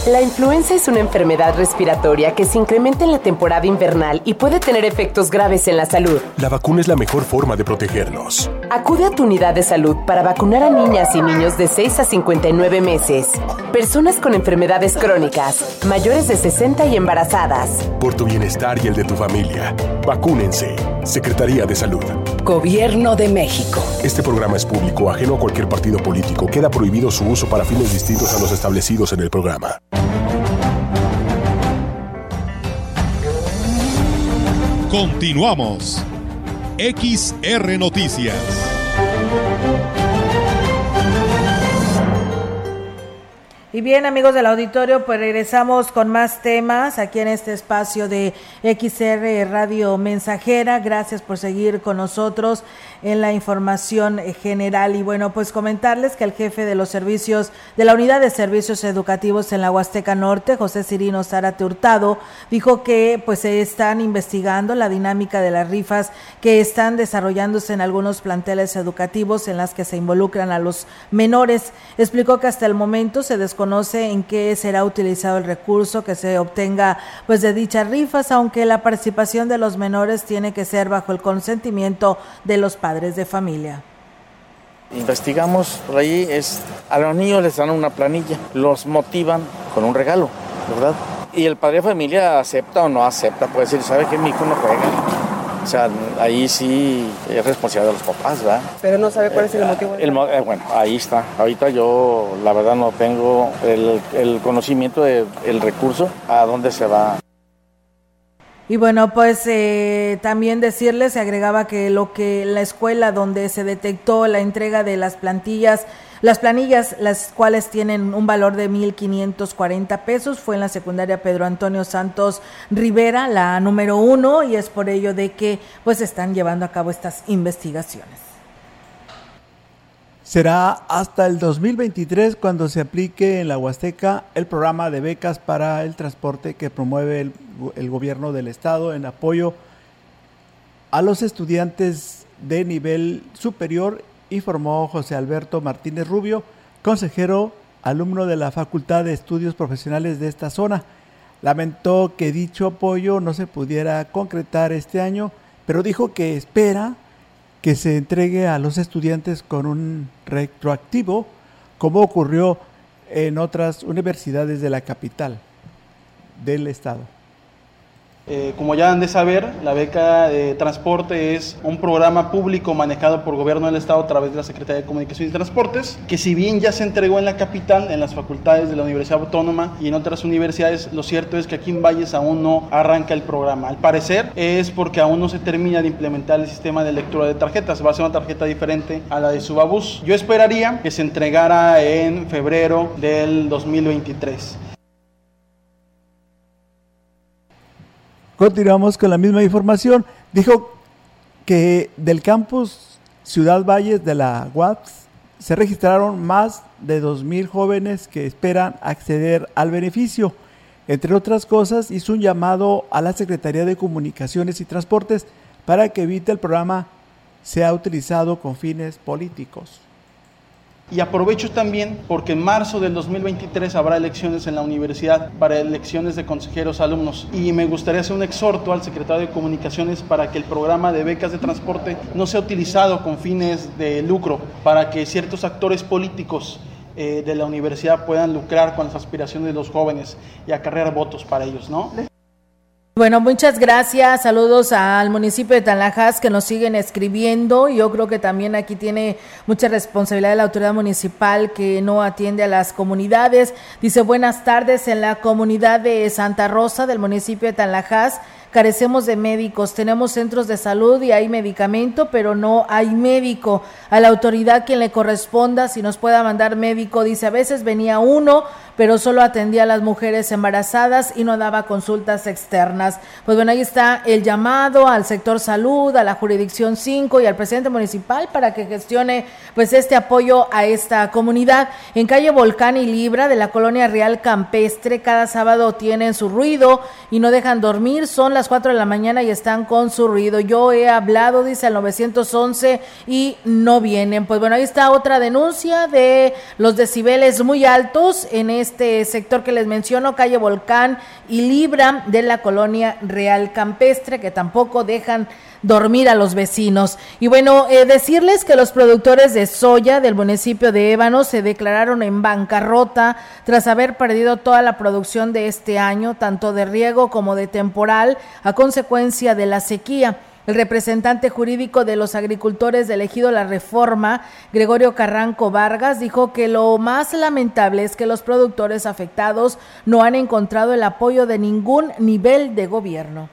La influenza es una enfermedad respiratoria que se incrementa en la temporada invernal y puede tener efectos graves en la salud. La vacuna es la mejor forma de protegernos. Acude a tu unidad de salud para vacunar a niñas y niños de 6 a 59 meses, personas con enfermedades crónicas, mayores de 60 y embarazadas. Por tu bienestar y el de tu familia, vacúnense. Secretaría de Salud. Gobierno de México. Este programa es público, ajeno a cualquier partido político. Queda prohibido su uso para fines distintos a los establecidos en el programa. Continuamos. XR Noticias. Y bien, amigos del auditorio, pues regresamos con más temas aquí en este espacio de XR Radio Mensajera. Gracias por seguir con nosotros en la información general. Y bueno, pues comentarles que el jefe de los servicios de la Unidad de Servicios Educativos en la Huasteca Norte, José Cirino Zárate Hurtado, dijo que pues se están investigando la dinámica de las rifas que están desarrollándose en algunos planteles educativos en las que se involucran a los menores. Explicó que hasta el momento se desconoce conoce en qué será utilizado el recurso que se obtenga pues de dichas rifas, aunque la participación de los menores tiene que ser bajo el consentimiento de los padres de familia. Investigamos por ahí, es, a los niños les dan una planilla, los motivan con un regalo, ¿verdad? Y el padre de familia acepta o no acepta, puede decir, ¿sabe que mi hijo no juega? O sea, ahí sí es responsabilidad de los papás, ¿verdad? Pero no sabe cuál es el motivo. El, eh, bueno, ahí está. Ahorita yo, la verdad, no tengo el, el conocimiento del recurso a dónde se va. Y bueno, pues eh, también decirles, se agregaba que lo que la escuela donde se detectó la entrega de las plantillas las planillas, las cuales tienen un valor de 1.540 pesos, fue en la secundaria Pedro Antonio Santos Rivera, la número uno, y es por ello de que pues están llevando a cabo estas investigaciones. Será hasta el 2023 cuando se aplique en la Huasteca el programa de becas para el transporte que promueve el, el gobierno del estado en apoyo a los estudiantes de nivel superior informó José Alberto Martínez Rubio, consejero alumno de la Facultad de Estudios Profesionales de esta zona. Lamentó que dicho apoyo no se pudiera concretar este año, pero dijo que espera que se entregue a los estudiantes con un retroactivo, como ocurrió en otras universidades de la capital del estado. Eh, como ya han de saber, la beca de transporte es un programa público manejado por gobierno del Estado a través de la Secretaría de Comunicación y Transportes, que si bien ya se entregó en la capital, en las facultades de la Universidad Autónoma y en otras universidades, lo cierto es que aquí en Valles aún no arranca el programa. Al parecer es porque aún no se termina de implementar el sistema de lectura de tarjetas, va a ser una tarjeta diferente a la de Subabús. Yo esperaría que se entregara en febrero del 2023. Continuamos con la misma información. Dijo que del campus Ciudad Valles de la UAPS se registraron más de 2.000 jóvenes que esperan acceder al beneficio. Entre otras cosas, hizo un llamado a la Secretaría de Comunicaciones y Transportes para que evite el programa sea utilizado con fines políticos. Y aprovecho también porque en marzo del 2023 habrá elecciones en la universidad para elecciones de consejeros alumnos. Y me gustaría hacer un exhorto al secretario de Comunicaciones para que el programa de becas de transporte no sea utilizado con fines de lucro, para que ciertos actores políticos eh, de la universidad puedan lucrar con las aspiraciones de los jóvenes y acarrear votos para ellos, ¿no? Bueno, muchas gracias. Saludos al municipio de Tanlajas que nos siguen escribiendo. Yo creo que también aquí tiene mucha responsabilidad la autoridad municipal que no atiende a las comunidades. Dice buenas tardes en la comunidad de Santa Rosa del municipio de Tanlajas carecemos de médicos, tenemos centros de salud y hay medicamento, pero no hay médico. A la autoridad quien le corresponda, si nos pueda mandar médico, dice, a veces venía uno, pero solo atendía a las mujeres embarazadas y no daba consultas externas. Pues bueno, ahí está el llamado al sector salud, a la jurisdicción 5 y al presidente municipal para que gestione pues este apoyo a esta comunidad. En calle Volcán y Libra de la colonia Real Campestre, cada sábado tienen su ruido y no dejan dormir, son las las 4 de la mañana y están con su ruido. Yo he hablado, dice al 911 y no vienen. Pues bueno, ahí está otra denuncia de los decibeles muy altos en este sector que les menciono, calle Volcán y Libra de la colonia Real Campestre, que tampoco dejan dormir a los vecinos. Y bueno, eh, decirles que los productores de soya del municipio de Ébano se declararon en bancarrota tras haber perdido toda la producción de este año, tanto de riego como de temporal, a consecuencia de la sequía. El representante jurídico de los agricultores de elegido la reforma, Gregorio Carranco Vargas, dijo que lo más lamentable es que los productores afectados no han encontrado el apoyo de ningún nivel de gobierno.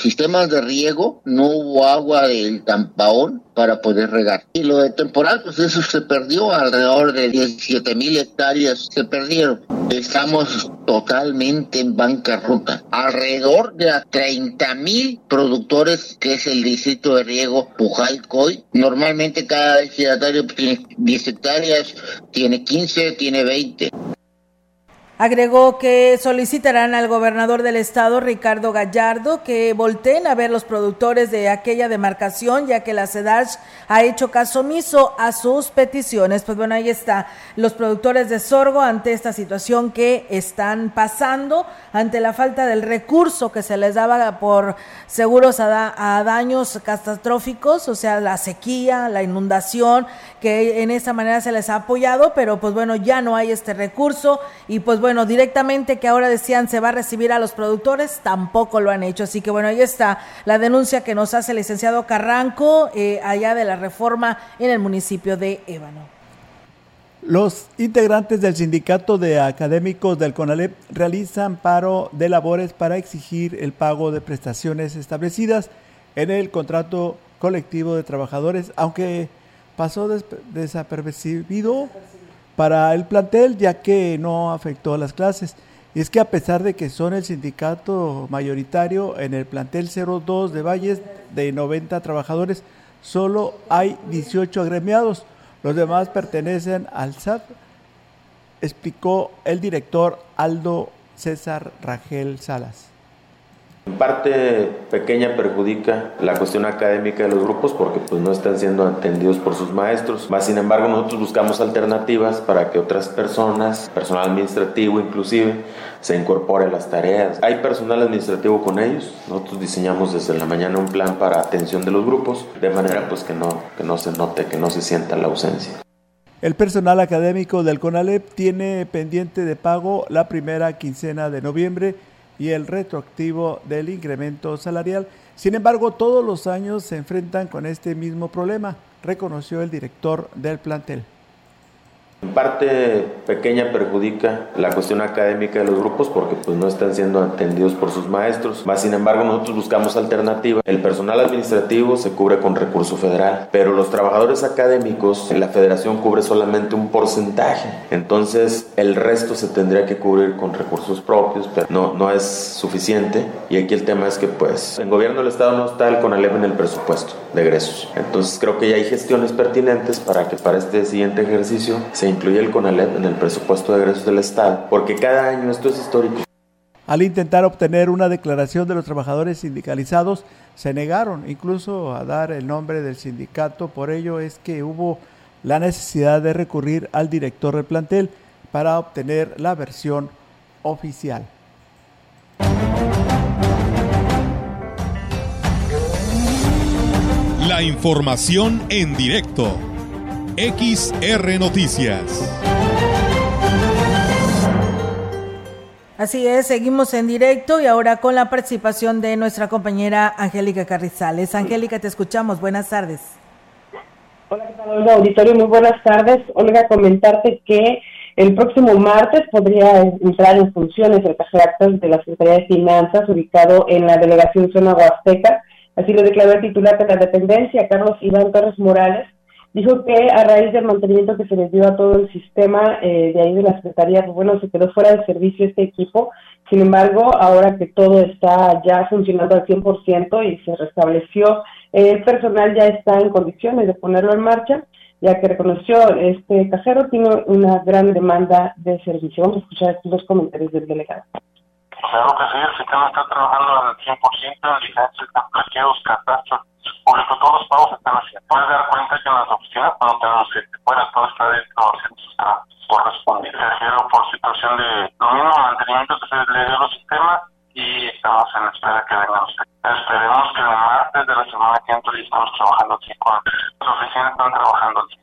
Sistemas de riego, no hubo agua del tampaón para poder regar. Y lo de temporal, pues eso se perdió, alrededor de 17 mil hectáreas se perdieron. Estamos totalmente en bancarrota. Alrededor de 30 mil productores, que es el distrito de riego Pujay-Coy, normalmente cada destinatario tiene 10 hectáreas, tiene 15, tiene 20. Agregó que solicitarán al gobernador del estado, Ricardo Gallardo, que volteen a ver los productores de aquella demarcación, ya que la CEDARS ha hecho caso omiso a sus peticiones. Pues bueno, ahí está, los productores de sorgo ante esta situación que están pasando, ante la falta del recurso que se les daba por seguros a, a daños catastróficos, o sea, la sequía, la inundación, que en esta manera se les ha apoyado, pero pues bueno, ya no hay este recurso y pues bueno, directamente que ahora decían se va a recibir a los productores, tampoco lo han hecho. Así que bueno, ahí está la denuncia que nos hace el licenciado Carranco eh, allá de la reforma en el municipio de Ébano. Los integrantes del sindicato de académicos del CONALEP realizan paro de labores para exigir el pago de prestaciones establecidas en el contrato colectivo de trabajadores, aunque pasó desapercibido para el plantel ya que no afectó a las clases. Y es que a pesar de que son el sindicato mayoritario en el plantel 02 de Valles de 90 trabajadores, solo hay 18 agremiados. Los demás pertenecen al SAT, explicó el director Aldo César Rangel Salas. En parte pequeña perjudica la cuestión académica de los grupos porque pues no están siendo atendidos por sus maestros. Más sin embargo, nosotros buscamos alternativas para que otras personas, personal administrativo inclusive, se incorpore a las tareas. Hay personal administrativo con ellos. Nosotros diseñamos desde la mañana un plan para atención de los grupos de manera pues que no, que no se note, que no se sienta la ausencia. El personal académico del CONALEP tiene pendiente de pago la primera quincena de noviembre y el retroactivo del incremento salarial. Sin embargo, todos los años se enfrentan con este mismo problema, reconoció el director del plantel. En parte pequeña perjudica la cuestión académica de los grupos porque pues no están siendo atendidos por sus maestros. Más sin embargo, nosotros buscamos alternativa. El personal administrativo se cubre con recurso federal, pero los trabajadores académicos la federación cubre solamente un porcentaje. Entonces, el resto se tendría que cubrir con recursos propios, pero no, no es suficiente. Y aquí el tema es que pues en gobierno del estado no está el CONALEP en el presupuesto de egresos. Entonces, creo que ya hay gestiones pertinentes para que para este siguiente ejercicio se incluye el CONALEP en el presupuesto de egresos del Estado, porque cada año esto es histórico. Al intentar obtener una declaración de los trabajadores sindicalizados, se negaron incluso a dar el nombre del sindicato, por ello es que hubo la necesidad de recurrir al director del plantel para obtener la versión oficial. La información en directo XR Noticias. Así es, seguimos en directo y ahora con la participación de nuestra compañera Angélica Carrizales. Angélica, te escuchamos. Buenas tardes. Hola, ¿qué tal, Olga? Auditorio, muy buenas tardes. Olga, comentarte que el próximo martes podría entrar en funciones el caje actas de la Secretaría de Finanzas ubicado en la delegación zona Huasteca. Así lo declaró el titular de la dependencia, Carlos Iván Torres Morales, dijo que a raíz del mantenimiento que se les dio a todo el sistema eh, de ahí de la Secretaría, pues bueno, se quedó fuera de servicio este equipo. Sin embargo, ahora que todo está ya funcionando al 100% y se restableció, el personal ya está en condiciones de ponerlo en marcha. ya que reconoció este cajero tiene una gran demanda de servicio. Vamos a escuchar los comentarios del delegado. Claro que sí, el sistema está trabajando al 100% en licencias, plaqueos, catastros, público, todos los pagos están haciendo. Puedes dar cuenta que en las oficinas no tenemos que fuera, todo está dentro de sus trámites correspondientes. Refiero por situación de lo mismo mantenimiento que se le dio los sistemas y estamos en espera que vengan ustedes. Esperemos que el martes de la semana que entra estamos trabajando aquí con las oficinas están trabajando aquí.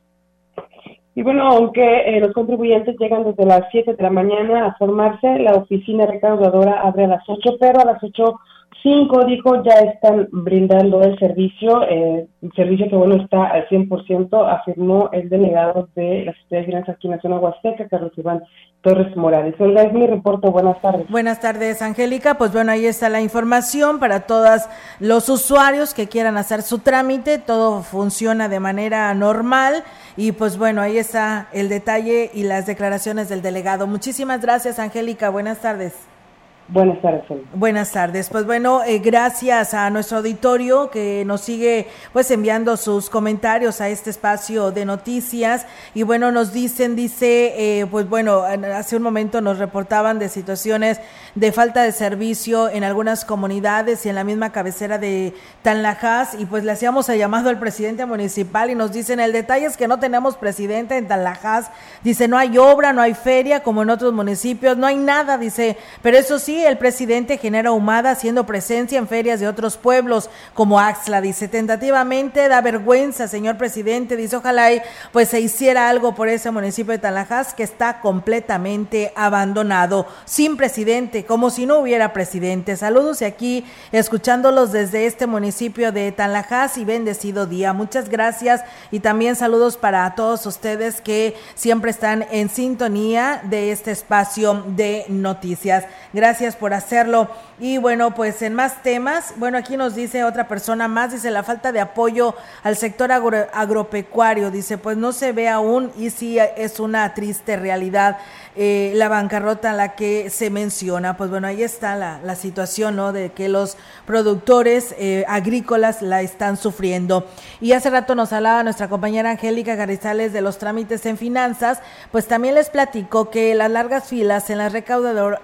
Y bueno, aunque eh, los contribuyentes llegan desde las 7 de la mañana a formarse, la oficina recaudadora abre a las 8, pero a las 8 Cinco, dijo, ya están brindando el servicio, eh, el servicio que, bueno, está al 100%, afirmó el delegado de la Secretaría de Finanzas aquí en la zona Huasteca, Carlos Iván Torres Morales. Olga, es mi reporte, buenas tardes. Buenas tardes, Angélica. Pues bueno, ahí está la información para todos los usuarios que quieran hacer su trámite, todo funciona de manera normal y pues bueno, ahí está el detalle y las declaraciones del delegado. Muchísimas gracias, Angélica. Buenas tardes. Buenas tardes. Buenas tardes. Pues bueno, eh, gracias a nuestro auditorio que nos sigue pues enviando sus comentarios a este espacio de noticias y bueno, nos dicen, dice, eh, pues bueno, hace un momento nos reportaban de situaciones de falta de servicio en algunas comunidades y en la misma cabecera de Tanlajas y pues le hacíamos el llamado al presidente municipal y nos dicen, el detalle es que no tenemos presidente en Tanlajas, dice, no hay obra, no hay feria como en otros municipios, no hay nada, dice, pero eso sí, el presidente genera humada haciendo presencia en ferias de otros pueblos como Axla. Dice, tentativamente da vergüenza, señor presidente. Dice, ojalá y, pues se hiciera algo por ese municipio de Talajás que está completamente abandonado, sin presidente, como si no hubiera presidente. Saludos y aquí escuchándolos desde este municipio de Talajás y bendecido día. Muchas gracias y también saludos para todos ustedes que siempre están en sintonía de este espacio de noticias. Gracias por hacerlo. Y bueno, pues en más temas, bueno, aquí nos dice otra persona más, dice la falta de apoyo al sector agropecuario, dice, pues no se ve aún y sí es una triste realidad eh, la bancarrota a la que se menciona. Pues bueno, ahí está la, la situación, ¿no? De que los productores eh, agrícolas la están sufriendo. Y hace rato nos hablaba nuestra compañera Angélica Garizales de los trámites en finanzas, pues también les platico que las largas filas en las recaudador,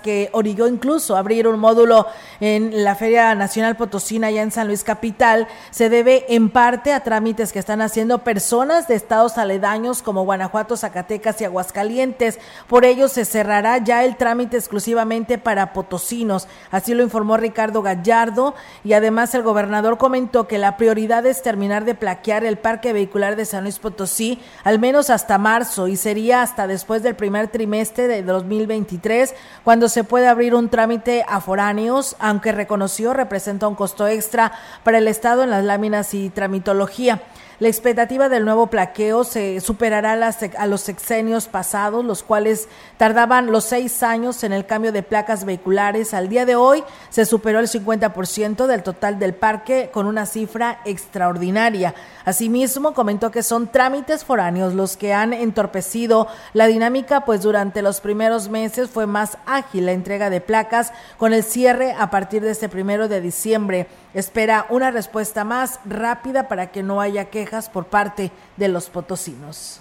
que orilló incluso abrir un módulo en la Feria Nacional Potosina ya en San Luis Capital, se debe en parte a trámites que están haciendo personas de estados aledaños como Guanajuato, Zacatecas y Aguascalientes por ello se cerrará ya el trámite exclusivamente para potosinos. Así lo informó Ricardo Gallardo y además el gobernador comentó que la prioridad es terminar de plaquear el parque vehicular de San Luis Potosí al menos hasta marzo y sería hasta después del primer trimestre de 2023 cuando se puede abrir un trámite a foráneos, aunque reconoció representa un costo extra para el Estado en las láminas y tramitología. La expectativa del nuevo plaqueo se superará a los sexenios pasados, los cuales tardaban los seis años en el cambio de placas vehiculares. Al día de hoy se superó el 50% del total del parque con una cifra extraordinaria. Asimismo, comentó que son trámites foráneos los que han entorpecido la dinámica, pues durante los primeros meses fue más ágil la entrega de placas con el cierre a partir de este primero de diciembre. Espera una respuesta más rápida para que no haya quejas por parte de los potosinos.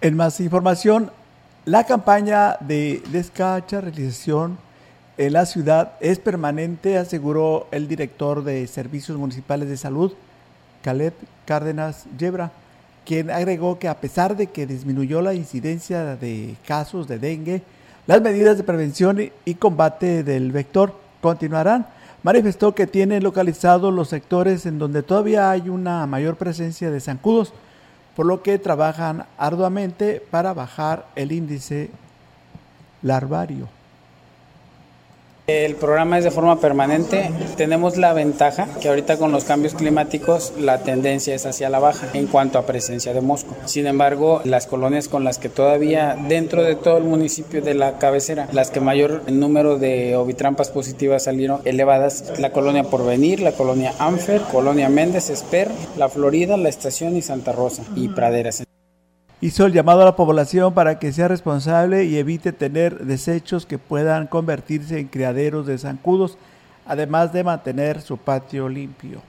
En más información, la campaña de descacharrización en la ciudad es permanente, aseguró el director de Servicios Municipales de Salud, Caleb Cárdenas Yebra, quien agregó que a pesar de que disminuyó la incidencia de casos de dengue, las medidas de prevención y combate del vector continuarán manifestó que tiene localizados los sectores en donde todavía hay una mayor presencia de zancudos, por lo que trabajan arduamente para bajar el índice larvario. El programa es de forma permanente. Tenemos la ventaja que ahorita con los cambios climáticos la tendencia es hacia la baja en cuanto a presencia de mosco. Sin embargo, las colonias con las que todavía dentro de todo el municipio de la cabecera, las que mayor número de ovitrampas positivas salieron elevadas, la colonia Porvenir, la colonia Anfer, colonia Méndez, Esper, la Florida, la Estación y Santa Rosa y Praderas hizo el llamado a la población para que sea responsable y evite tener desechos que puedan convertirse en criaderos de zancudos, además de mantener su patio limpio.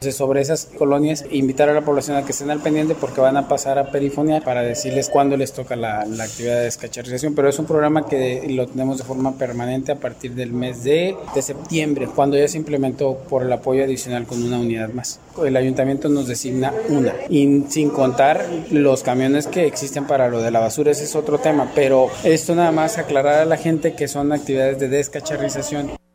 Sobre esas colonias invitar a la población a que estén al pendiente porque van a pasar a perifonear para decirles cuándo les toca la, la, actividad de descacharización, pero es un programa que lo tenemos de forma permanente a partir del mes de, de septiembre, cuando ya se implementó por el apoyo adicional con una unidad más. El ayuntamiento nos designa una, y sin contar los camiones que existen para lo de la basura, ese es otro tema, pero esto nada más aclarar a la gente que son actividades de descacharización.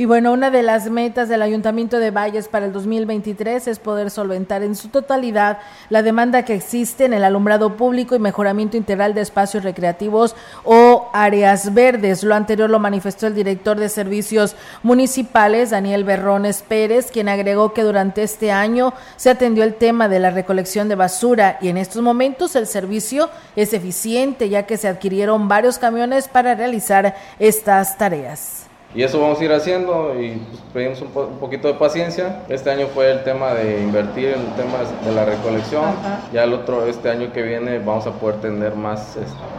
Y bueno, una de las metas del Ayuntamiento de Valles para el 2023 es poder solventar en su totalidad la demanda que existe en el alumbrado público y mejoramiento integral de espacios recreativos o áreas verdes. Lo anterior lo manifestó el director de servicios municipales, Daniel Berrones Pérez, quien agregó que durante este año se atendió el tema de la recolección de basura y en estos momentos el servicio es eficiente ya que se adquirieron varios camiones para realizar estas tareas. Y eso vamos a ir haciendo y pues, pedimos un, po un, poquito de paciencia. Este año fue el tema de invertir en el tema de la recolección. Ajá. Ya el otro, este año que viene vamos a poder tener más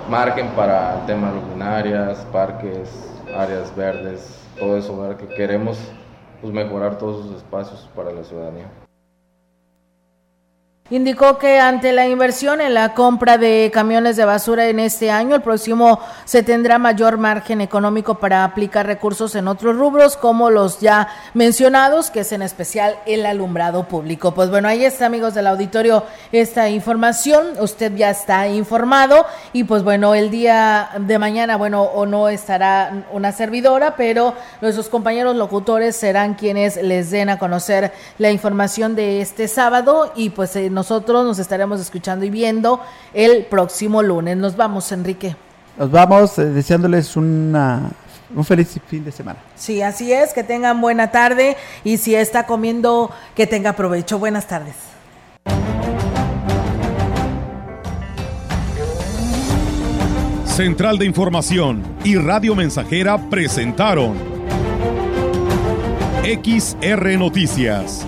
margen para el tema de luminarias, parques, áreas verdes, todo eso, ¿verdad? que queremos pues, mejorar todos esos espacios para la ciudadanía. Indicó que ante la inversión en la compra de camiones de basura en este año, el próximo se tendrá mayor margen económico para aplicar recursos en otros rubros, como los ya mencionados, que es en especial el alumbrado público. Pues bueno, ahí está, amigos del auditorio, esta información. Usted ya está informado y pues bueno, el día de mañana, bueno, o no estará una servidora, pero nuestros compañeros locutores serán quienes les den a conocer la información de este sábado y pues eh, nosotros nos estaremos escuchando y viendo el próximo lunes. Nos vamos, Enrique. Nos vamos eh, deseándoles una, un feliz fin de semana. Sí, así es, que tengan buena tarde y si está comiendo, que tenga provecho. Buenas tardes. Central de Información y Radio Mensajera presentaron XR Noticias.